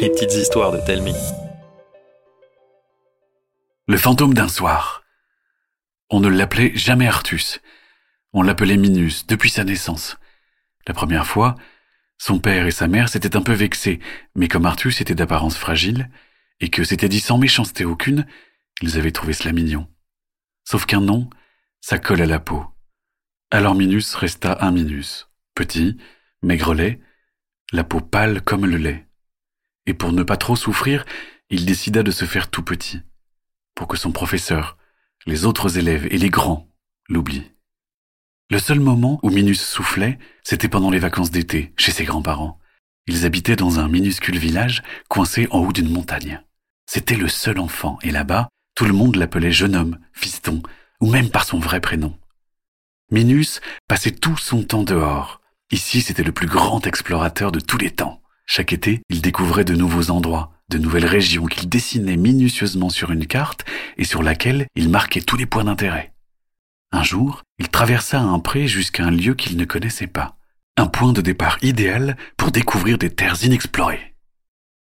Les petites histoires de Telmi. Le fantôme d'un soir. On ne l'appelait jamais Artus. On l'appelait Minus depuis sa naissance. La première fois, son père et sa mère s'étaient un peu vexés, mais comme Artus était d'apparence fragile, et que c'était dit sans méchanceté aucune, ils avaient trouvé cela mignon. Sauf qu'un nom, ça colle à la peau. Alors Minus resta un Minus, petit, maigrelet, la peau pâle comme le lait. Et pour ne pas trop souffrir, il décida de se faire tout petit, pour que son professeur, les autres élèves et les grands l'oublient. Le seul moment où Minus soufflait, c'était pendant les vacances d'été, chez ses grands-parents. Ils habitaient dans un minuscule village coincé en haut d'une montagne. C'était le seul enfant, et là-bas, tout le monde l'appelait jeune homme, fiston, ou même par son vrai prénom. Minus passait tout son temps dehors. Ici, c'était le plus grand explorateur de tous les temps. Chaque été, il découvrait de nouveaux endroits, de nouvelles régions qu'il dessinait minutieusement sur une carte et sur laquelle il marquait tous les points d'intérêt. Un jour, il traversa un pré jusqu'à un lieu qu'il ne connaissait pas, un point de départ idéal pour découvrir des terres inexplorées.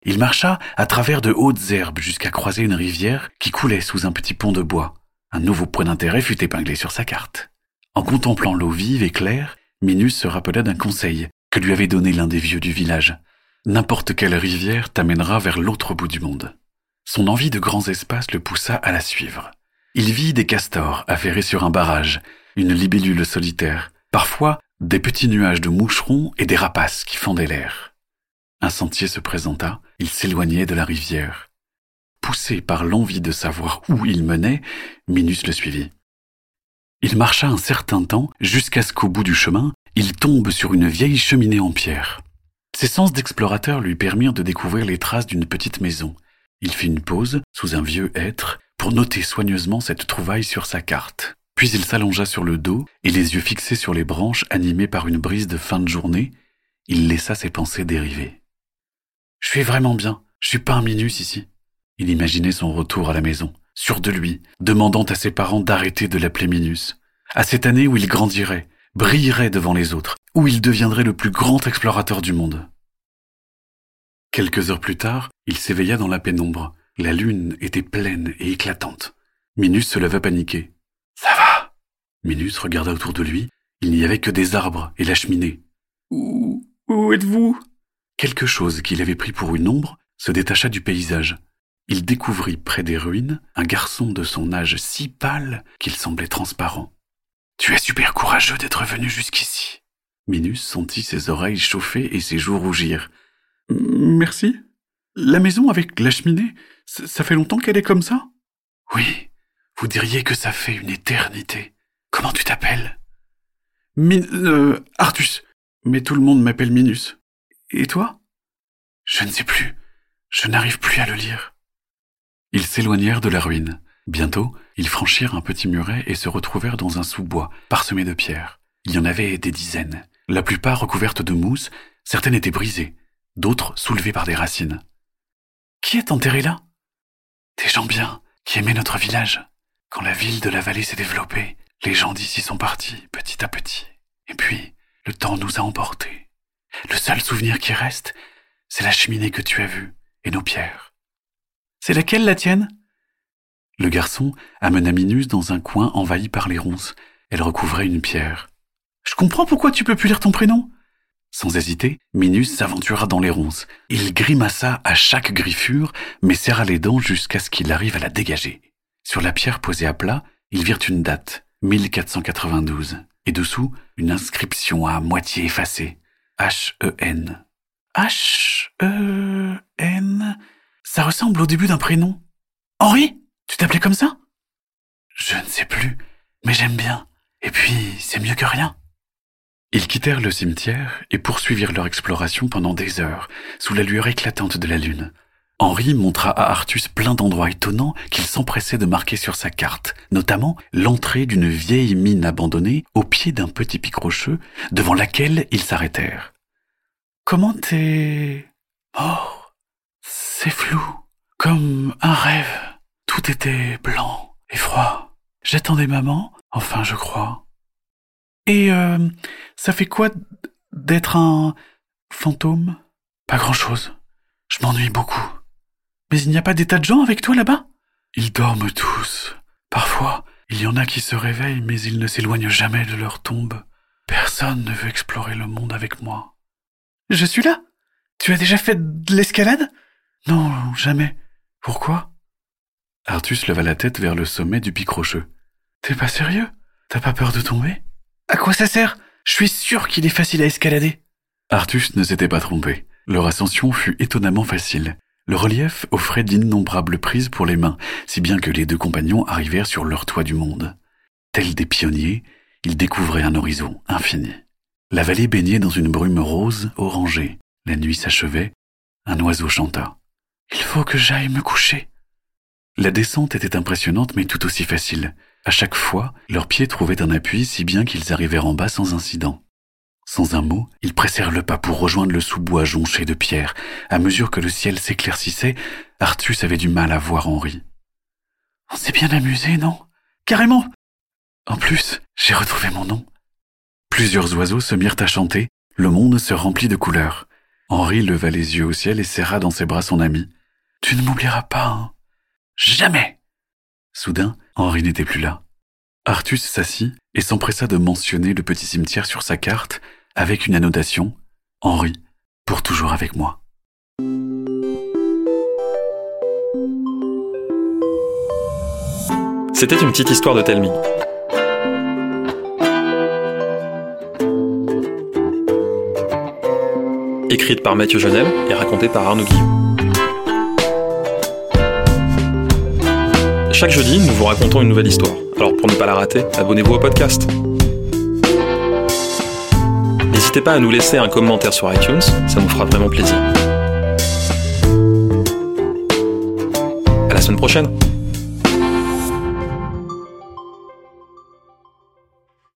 Il marcha à travers de hautes herbes jusqu'à croiser une rivière qui coulait sous un petit pont de bois. Un nouveau point d'intérêt fut épinglé sur sa carte. En contemplant l'eau vive et claire, Minus se rappela d'un conseil que lui avait donné l'un des vieux du village. N'importe quelle rivière t'amènera vers l'autre bout du monde. Son envie de grands espaces le poussa à la suivre. Il vit des castors affairés sur un barrage, une libellule solitaire, parfois des petits nuages de moucherons et des rapaces qui fendaient l'air. Un sentier se présenta, il s'éloignait de la rivière. Poussé par l'envie de savoir où il menait, Minus le suivit. Il marcha un certain temps jusqu'à ce qu'au bout du chemin, il tombe sur une vieille cheminée en pierre. Ses sens d'explorateur lui permirent de découvrir les traces d'une petite maison. Il fit une pause sous un vieux hêtre pour noter soigneusement cette trouvaille sur sa carte. Puis il s'allongea sur le dos et les yeux fixés sur les branches animées par une brise de fin de journée, il laissa ses pensées dériver. Je suis vraiment bien, je suis pas un minus ici. Il imaginait son retour à la maison, sûr de lui, demandant à ses parents d'arrêter de l'appeler Minus, à cette année où il grandirait, brillerait devant les autres, où il deviendrait le plus grand explorateur du monde. Quelques heures plus tard, il s'éveilla dans la pénombre. La lune était pleine et éclatante. Minus se leva paniqué. Ça va Minus regarda autour de lui. Il n'y avait que des arbres et la cheminée. Où, où êtes-vous? Quelque chose qu'il avait pris pour une ombre se détacha du paysage. Il découvrit près des ruines un garçon de son âge si pâle qu'il semblait transparent. Tu es super courageux d'être venu jusqu'ici. Minus sentit ses oreilles chauffer et ses joues rougir. Merci. La maison avec la cheminée, ça fait longtemps qu'elle est comme ça? Oui, vous diriez que ça fait une éternité. Comment tu t'appelles? Min... Euh, Artus. Mais tout le monde m'appelle Minus. Et toi? Je ne sais plus. Je n'arrive plus à le lire. Ils s'éloignèrent de la ruine. Bientôt, ils franchirent un petit muret et se retrouvèrent dans un sous-bois, parsemé de pierres. Il y en avait des dizaines, la plupart recouvertes de mousse, certaines étaient brisées, d'autres soulevées par des racines. Qui est enterré là? Des gens bien, qui aimaient notre village. Quand la ville de la vallée s'est développée, les gens d'ici sont partis, petit à petit. Et puis, le temps nous a emportés. Le seul souvenir qui reste, c'est la cheminée que tu as vue et nos pierres. C'est laquelle la tienne? Le garçon amena Minus dans un coin envahi par les ronces. Elle recouvrait une pierre. Je comprends pourquoi tu peux plus lire ton prénom. Sans hésiter, Minus s'aventura dans les ronces. Il grimaça à chaque griffure, mais serra les dents jusqu'à ce qu'il arrive à la dégager. Sur la pierre posée à plat, ils virent une date, 1492, et dessous, une inscription à moitié effacée. H-E-N. H-E-N. Ça ressemble au début d'un prénom. Henri Tu t'appelais comme ça? Je ne sais plus, mais j'aime bien. Et puis, c'est mieux que rien. Ils quittèrent le cimetière et poursuivirent leur exploration pendant des heures, sous la lueur éclatante de la lune. Henri montra à Artus plein d'endroits étonnants qu'il s'empressait de marquer sur sa carte, notamment l'entrée d'une vieille mine abandonnée au pied d'un petit pic rocheux devant laquelle ils s'arrêtèrent. Comment t'es... mort? C'est flou, comme un rêve. Tout était blanc et froid. J'attendais maman, enfin je crois. Et euh, ça fait quoi d'être un fantôme? Pas grand-chose. Je m'ennuie beaucoup. Mais il n'y a pas des tas de gens avec toi là-bas? Ils dorment tous. Parfois, il y en a qui se réveillent, mais ils ne s'éloignent jamais de leur tombe. Personne ne veut explorer le monde avec moi. Je suis là. Tu as déjà fait de l'escalade? Non, jamais. Pourquoi? Artus leva la tête vers le sommet du pic rocheux. T'es pas sérieux? T'as pas peur de tomber? À quoi ça sert? Je suis sûr qu'il est facile à escalader. Artus ne s'était pas trompé. Leur ascension fut étonnamment facile. Le relief offrait d'innombrables prises pour les mains, si bien que les deux compagnons arrivèrent sur leur toit du monde. Tels des pionniers, ils découvraient un horizon infini. La vallée baignait dans une brume rose orangée. La nuit s'achevait, un oiseau chanta. Il faut que j'aille me coucher. La descente était impressionnante mais tout aussi facile. À chaque fois, leurs pieds trouvaient un appui si bien qu'ils arrivèrent en bas sans incident. Sans un mot, ils pressèrent le pas pour rejoindre le sous-bois jonché de pierres. À mesure que le ciel s'éclaircissait, Artus avait du mal à voir Henri. On s'est bien amusé, non? Carrément En plus, j'ai retrouvé mon nom. Plusieurs oiseaux se mirent à chanter, le monde se remplit de couleurs. Henri leva les yeux au ciel et serra dans ses bras son ami. Tu ne m'oublieras pas, hein Jamais Soudain, Henri n'était plus là. Artus s'assit et s'empressa de mentionner le petit cimetière sur sa carte avec une annotation Henri, pour toujours avec moi. C'était une petite histoire de Telmi. Écrite par Mathieu Jonel et racontée par Arnaud Guillou. Chaque jeudi, nous vous racontons une nouvelle histoire. Alors pour ne pas la rater, abonnez-vous au podcast. N'hésitez pas à nous laisser un commentaire sur iTunes, ça nous fera vraiment plaisir. À la semaine prochaine